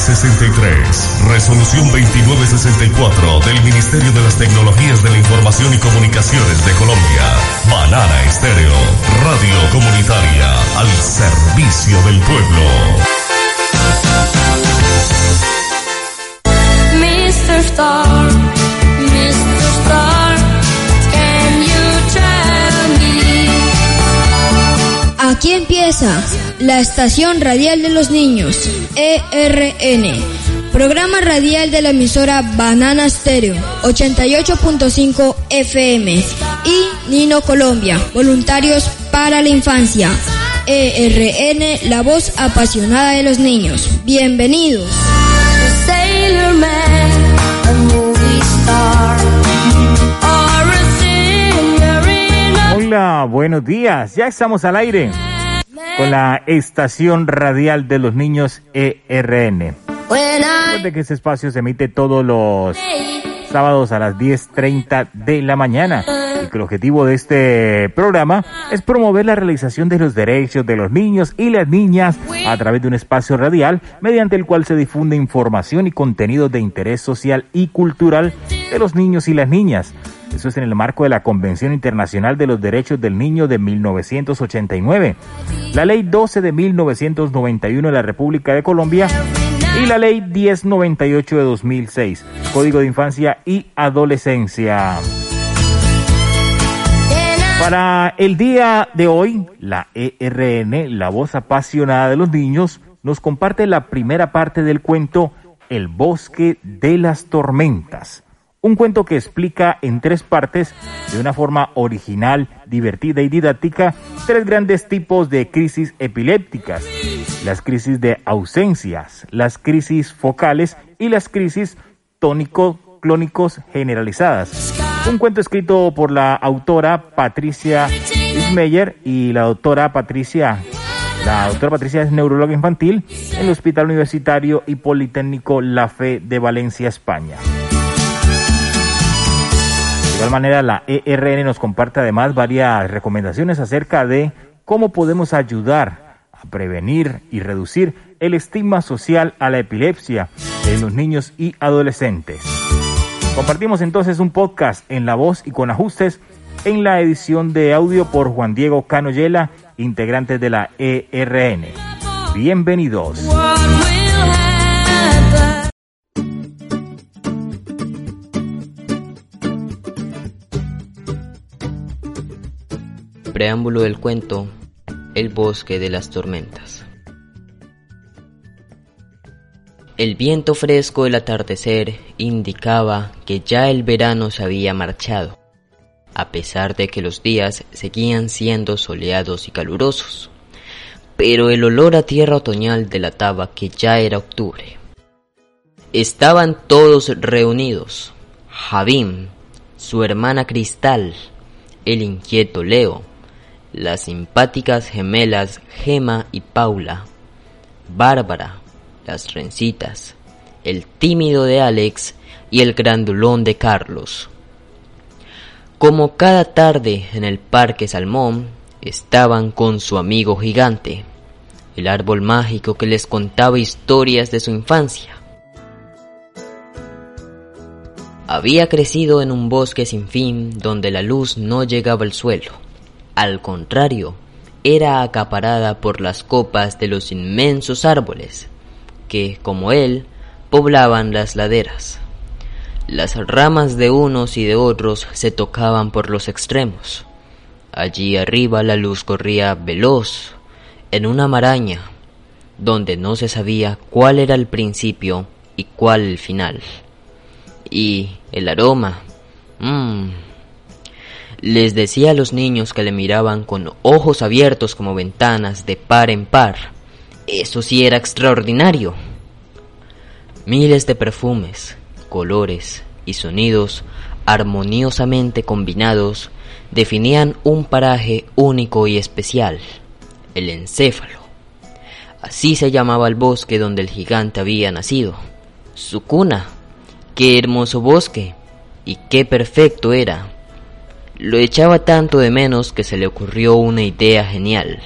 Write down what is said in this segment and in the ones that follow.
63, resolución 2964 del Ministerio de las Tecnologías de la Información y Comunicaciones de Colombia. Banana Estéreo, radio comunitaria al servicio del pueblo. Aquí empieza la estación radial de los niños, ERN, programa radial de la emisora Banana Stereo, 88.5 FM, y Nino Colombia, voluntarios para la infancia. ERN, la voz apasionada de los niños. Bienvenidos. Hola, buenos días. Ya estamos al aire con la estación radial de los niños ERN. Recuerde que este espacio se emite todos los sábados a las 10.30 de la mañana. Y que el objetivo de este programa es promover la realización de los derechos de los niños y las niñas a través de un espacio radial mediante el cual se difunde información y contenidos de interés social y cultural de los niños y las niñas. Eso es en el marco de la Convención Internacional de los Derechos del Niño de 1989, la Ley 12 de 1991 de la República de Colombia y la Ley 1098 de 2006, Código de Infancia y Adolescencia. Para el día de hoy, la ERN, la voz apasionada de los niños, nos comparte la primera parte del cuento El bosque de las tormentas. Un cuento que explica en tres partes, de una forma original, divertida y didáctica, tres grandes tipos de crisis epilépticas. Las crisis de ausencias, las crisis focales y las crisis tónico-clónicos generalizadas. Un cuento escrito por la autora Patricia Ismeyer y la doctora Patricia la doctora Patricia es neuróloga infantil en el Hospital Universitario y Politécnico La Fe de Valencia, España. De igual manera, la ERN nos comparte además varias recomendaciones acerca de cómo podemos ayudar a prevenir y reducir el estigma social a la epilepsia en los niños y adolescentes. Compartimos entonces un podcast en la voz y con ajustes en la edición de audio por Juan Diego Canoyela, integrante de la ERN. Bienvenidos. Preámbulo del cuento El bosque de las tormentas. El viento fresco del atardecer indicaba que ya el verano se había marchado, a pesar de que los días seguían siendo soleados y calurosos. Pero el olor a tierra otoñal delataba que ya era octubre. Estaban todos reunidos. Javim, su hermana Cristal, el inquieto Leo, las simpáticas gemelas Gema y Paula, Bárbara, las rencitas, el tímido de Alex y el grandulón de Carlos. Como cada tarde en el Parque Salmón, estaban con su amigo gigante, el árbol mágico que les contaba historias de su infancia. Había crecido en un bosque sin fin donde la luz no llegaba al suelo. Al contrario, era acaparada por las copas de los inmensos árboles que, como él, poblaban las laderas. Las ramas de unos y de otros se tocaban por los extremos. Allí arriba la luz corría veloz, en una maraña, donde no se sabía cuál era el principio y cuál el final. Y el aroma, mmm, les decía a los niños que le miraban con ojos abiertos como ventanas de par en par. Eso sí era extraordinario. Miles de perfumes, colores y sonidos armoniosamente combinados definían un paraje único y especial, el encéfalo. Así se llamaba el bosque donde el gigante había nacido. Su cuna. Qué hermoso bosque. Y qué perfecto era. Lo echaba tanto de menos que se le ocurrió una idea genial.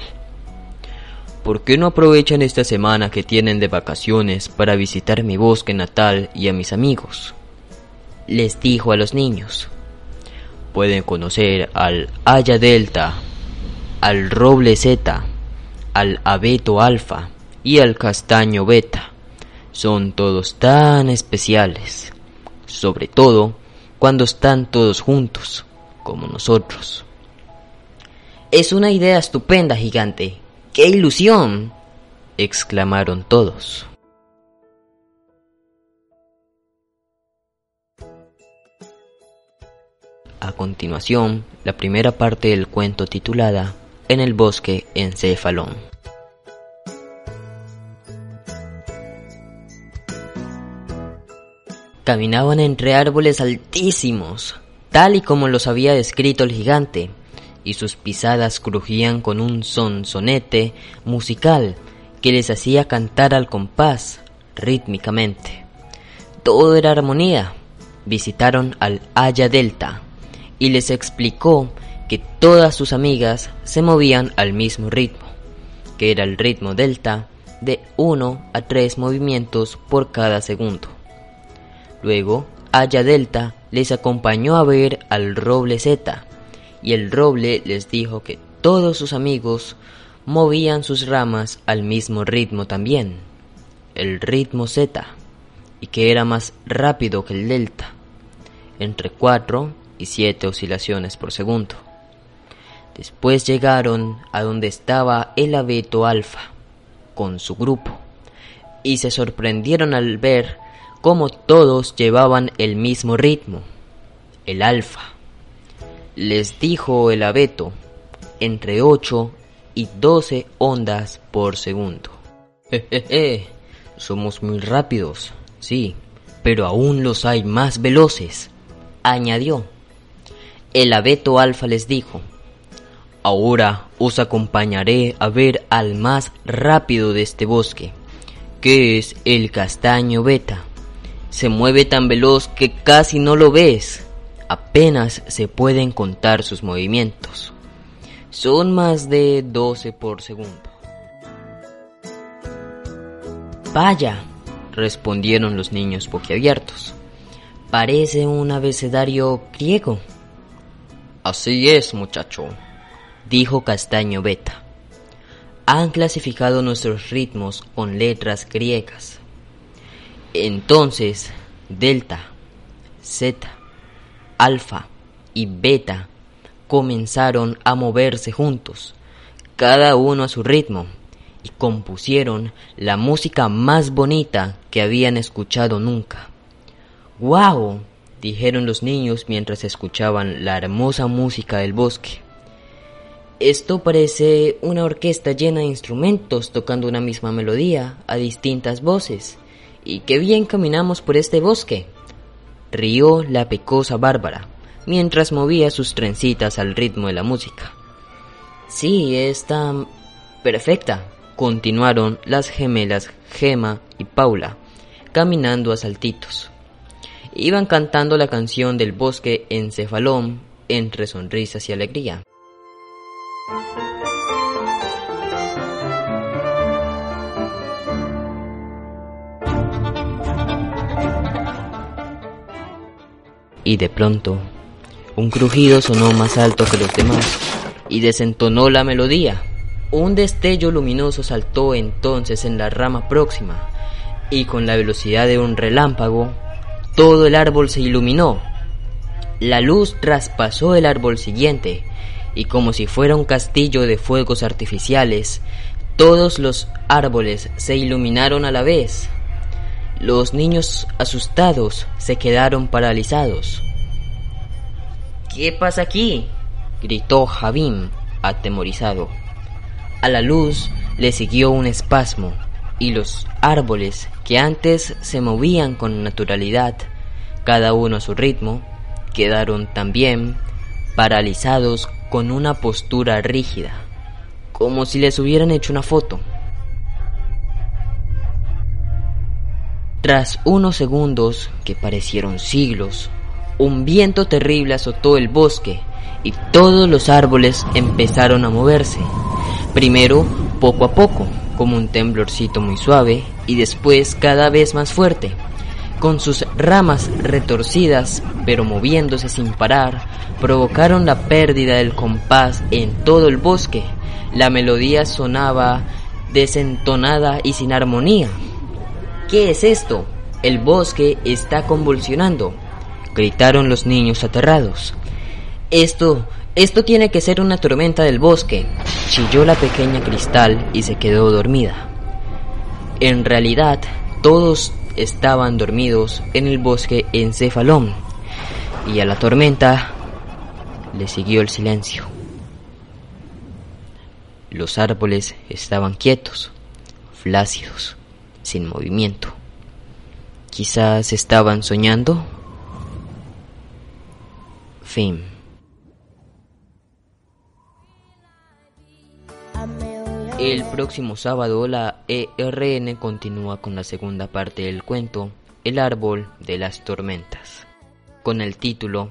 ¿por qué no aprovechan esta semana que tienen de vacaciones para visitar mi bosque natal y a mis amigos? Les dijo a los niños. Pueden conocer al Haya Delta, al Roble Zeta, al Abeto Alfa y al Castaño Beta. Son todos tan especiales, sobre todo cuando están todos juntos, como nosotros. Es una idea estupenda, gigante. ¡Qué ilusión! exclamaron todos. A continuación, la primera parte del cuento titulada En el bosque encefalón. Caminaban entre árboles altísimos, tal y como los había descrito el gigante, y sus pisadas crujían con un sonsonete musical que les hacía cantar al compás rítmicamente. Todo era armonía. Visitaron al Haya Delta y les explicó que todas sus amigas se movían al mismo ritmo, que era el ritmo delta de 1 a 3 movimientos por cada segundo. Luego, Haya Delta les acompañó a ver al roble Z, y el roble les dijo que todos sus amigos movían sus ramas al mismo ritmo también, el ritmo Z, y que era más rápido que el delta, entre 4 y 7 oscilaciones por segundo. Después llegaron a donde estaba el abeto alfa, con su grupo, y se sorprendieron al ver cómo todos llevaban el mismo ritmo, el alfa. Les dijo el abeto, entre 8 y 12 ondas por segundo. Jejeje, somos muy rápidos, sí, pero aún los hay más veloces, añadió. El abeto alfa les dijo, ahora os acompañaré a ver al más rápido de este bosque, que es el castaño beta. Se mueve tan veloz que casi no lo ves apenas se pueden contar sus movimientos. Son más de 12 por segundo. Vaya, respondieron los niños boquiabiertos. Parece un abecedario griego. Así es, muchacho, dijo Castaño Beta. Han clasificado nuestros ritmos con letras griegas. Entonces, delta, zeta, alfa y beta comenzaron a moverse juntos, cada uno a su ritmo, y compusieron la música más bonita que habían escuchado nunca. ¡Guau! dijeron los niños mientras escuchaban la hermosa música del bosque. Esto parece una orquesta llena de instrumentos tocando una misma melodía a distintas voces. Y qué bien caminamos por este bosque rió la pecosa Bárbara, mientras movía sus trencitas al ritmo de la música. Sí, está perfecta, continuaron las gemelas Gema y Paula, caminando a saltitos. Iban cantando la canción del bosque encefalón entre sonrisas y alegría. Y de pronto un crujido sonó más alto que los demás y desentonó la melodía. Un destello luminoso saltó entonces en la rama próxima y con la velocidad de un relámpago todo el árbol se iluminó. La luz traspasó el árbol siguiente y como si fuera un castillo de fuegos artificiales, todos los árboles se iluminaron a la vez. Los niños asustados se quedaron paralizados. ¿Qué pasa aquí? gritó Javín, atemorizado. A la luz le siguió un espasmo y los árboles que antes se movían con naturalidad, cada uno a su ritmo, quedaron también paralizados con una postura rígida, como si les hubieran hecho una foto. Tras unos segundos que parecieron siglos, un viento terrible azotó el bosque y todos los árboles empezaron a moverse. Primero poco a poco, como un temblorcito muy suave y después cada vez más fuerte. Con sus ramas retorcidas, pero moviéndose sin parar, provocaron la pérdida del compás en todo el bosque. La melodía sonaba desentonada y sin armonía. ¿Qué es esto? El bosque está convulsionando, gritaron los niños aterrados. Esto, esto tiene que ser una tormenta del bosque, chilló la pequeña Cristal y se quedó dormida. En realidad, todos estaban dormidos en el bosque encefalón, y a la tormenta le siguió el silencio. Los árboles estaban quietos, flácidos, sin movimiento. Quizás estaban soñando. Fin. El próximo sábado la ERN continúa con la segunda parte del cuento El árbol de las tormentas, con el título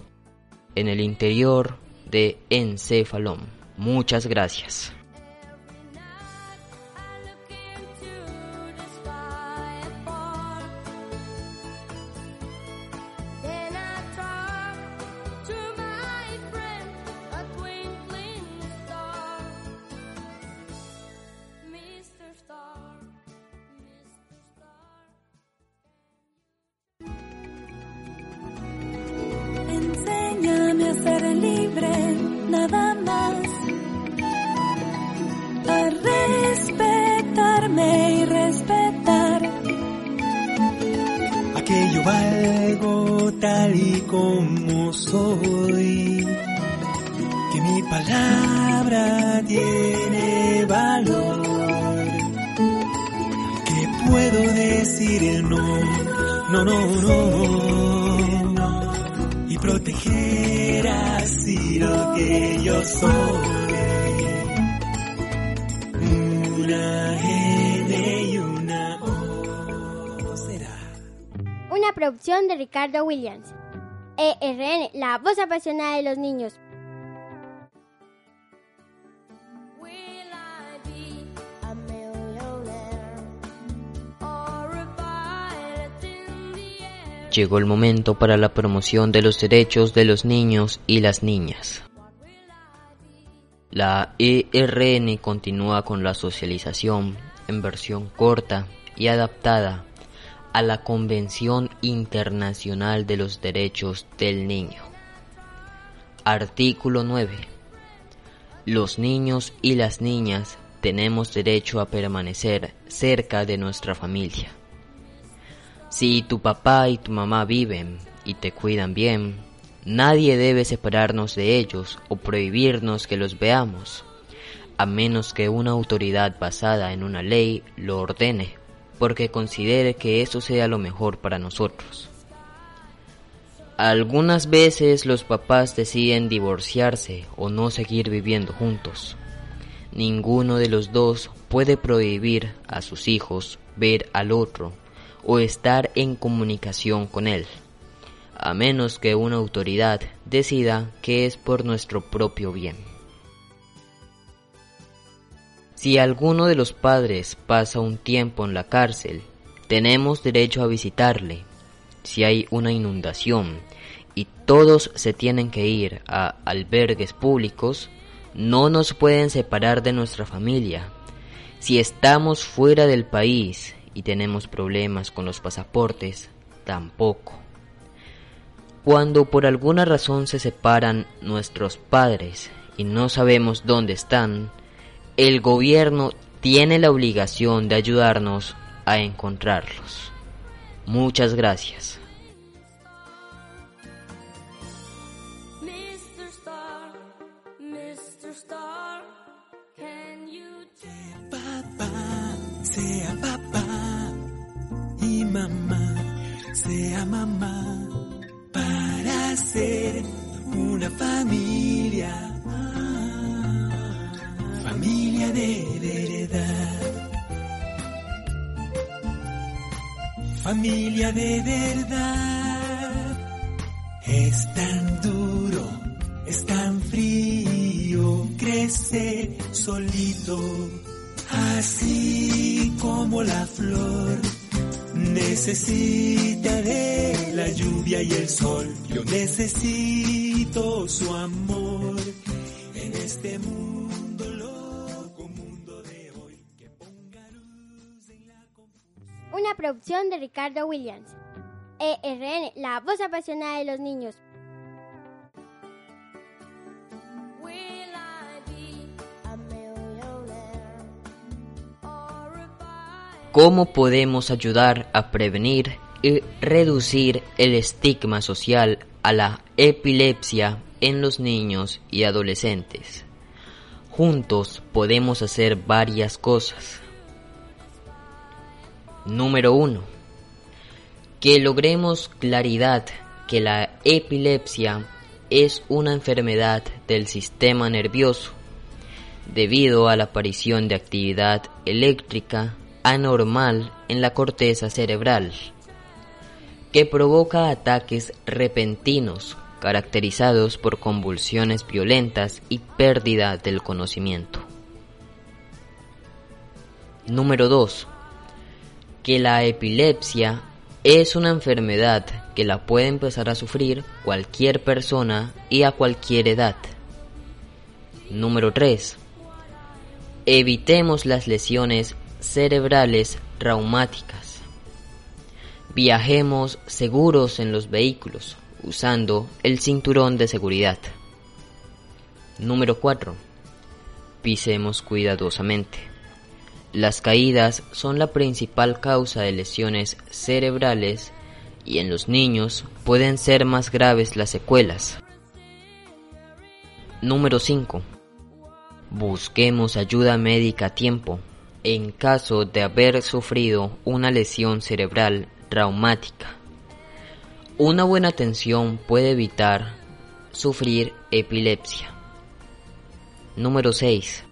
En el interior de Encefalón. Muchas gracias. Ser libre, nada más. A respetarme y respetar. a que yo valgo tal y como soy, que mi palabra tiene valor, que puedo decir no, no, no, no, Una producción de Ricardo Williams. ERN, la voz apasionada de los niños. Llegó el momento para la promoción de los derechos de los niños y las niñas. La ERN continúa con la socialización en versión corta y adaptada a la Convención Internacional de los Derechos del Niño. Artículo 9. Los niños y las niñas tenemos derecho a permanecer cerca de nuestra familia. Si tu papá y tu mamá viven y te cuidan bien, nadie debe separarnos de ellos o prohibirnos que los veamos, a menos que una autoridad basada en una ley lo ordene, porque considere que eso sea lo mejor para nosotros. Algunas veces los papás deciden divorciarse o no seguir viviendo juntos. Ninguno de los dos puede prohibir a sus hijos ver al otro o estar en comunicación con él, a menos que una autoridad decida que es por nuestro propio bien. Si alguno de los padres pasa un tiempo en la cárcel, tenemos derecho a visitarle. Si hay una inundación y todos se tienen que ir a albergues públicos, no nos pueden separar de nuestra familia. Si estamos fuera del país y tenemos problemas con los pasaportes, tampoco. Cuando por alguna razón se separan nuestros padres y no sabemos dónde están, el gobierno tiene la obligación de ayudarnos a encontrarlos. Muchas gracias. Familia de verdad. Es tan duro, es tan frío crecer solito. Así como la flor necesita de la lluvia y el sol, yo necesito su amor en este mundo Una producción de Ricardo Williams. ERN, la voz apasionada de los niños. ¿Cómo podemos ayudar a prevenir y reducir el estigma social a la epilepsia en los niños y adolescentes? Juntos podemos hacer varias cosas. Número 1. Que logremos claridad que la epilepsia es una enfermedad del sistema nervioso debido a la aparición de actividad eléctrica anormal en la corteza cerebral, que provoca ataques repentinos caracterizados por convulsiones violentas y pérdida del conocimiento. Número 2. Que la epilepsia es una enfermedad que la puede empezar a sufrir cualquier persona y a cualquier edad. Número 3. Evitemos las lesiones cerebrales traumáticas. Viajemos seguros en los vehículos usando el cinturón de seguridad. Número 4. Pisemos cuidadosamente. Las caídas son la principal causa de lesiones cerebrales y en los niños pueden ser más graves las secuelas. Número 5. Busquemos ayuda médica a tiempo en caso de haber sufrido una lesión cerebral traumática. Una buena atención puede evitar sufrir epilepsia. Número 6.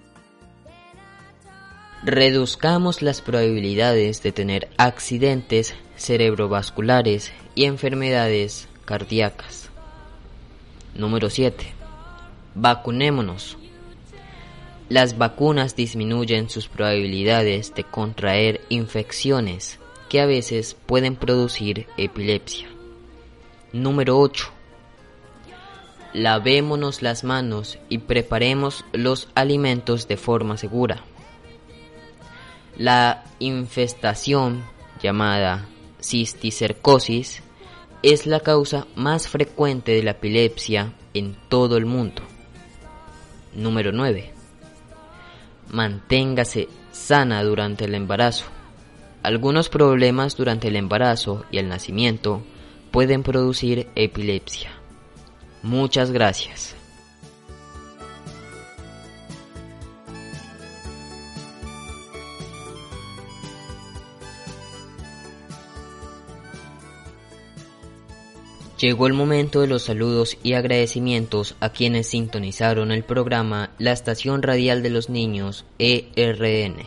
Reduzcamos las probabilidades de tener accidentes cerebrovasculares y enfermedades cardíacas. Número 7. Vacunémonos. Las vacunas disminuyen sus probabilidades de contraer infecciones que a veces pueden producir epilepsia. Número 8. Lavémonos las manos y preparemos los alimentos de forma segura. La infestación llamada cisticercosis es la causa más frecuente de la epilepsia en todo el mundo. Número 9. Manténgase sana durante el embarazo. Algunos problemas durante el embarazo y el nacimiento pueden producir epilepsia. Muchas gracias. Llegó el momento de los saludos y agradecimientos a quienes sintonizaron el programa La Estación Radial de los Niños ERN.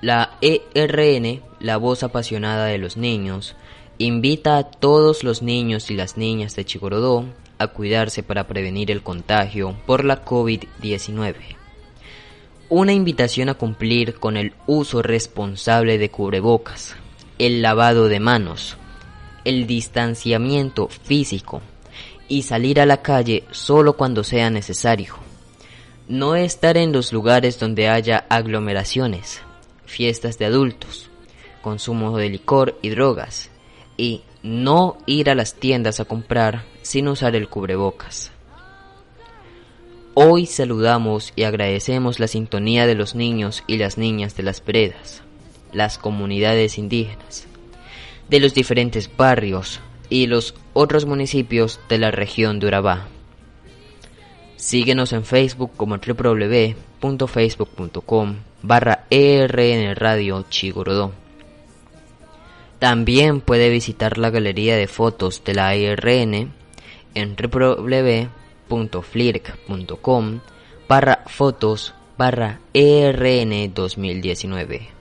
La ERN, la voz apasionada de los niños, invita a todos los niños y las niñas de Chigorodó a cuidarse para prevenir el contagio por la COVID-19. Una invitación a cumplir con el uso responsable de cubrebocas, el lavado de manos, el distanciamiento físico y salir a la calle solo cuando sea necesario. No estar en los lugares donde haya aglomeraciones, fiestas de adultos, consumo de licor y drogas, y no ir a las tiendas a comprar sin usar el cubrebocas. Hoy saludamos y agradecemos la sintonía de los niños y las niñas de las veredas, las comunidades indígenas, de los diferentes barrios y los otros municipios de la región de Urabá. Síguenos en Facebook como www.facebook.com barra ERN Radio Chigorodó. También puede visitar la galería de fotos de la ERN en www.flirk.com barra fotos barra ERN 2019.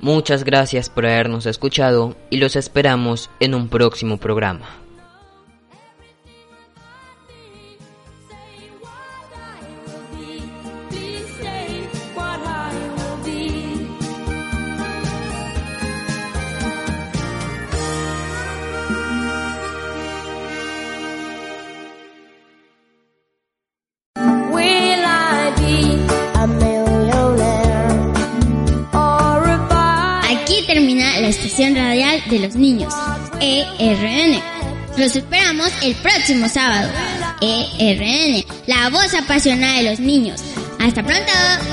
Muchas gracias por habernos escuchado y los esperamos en un próximo programa. Radial de los niños, ERN. Los esperamos el próximo sábado. ERN, la voz apasionada de los niños. Hasta pronto.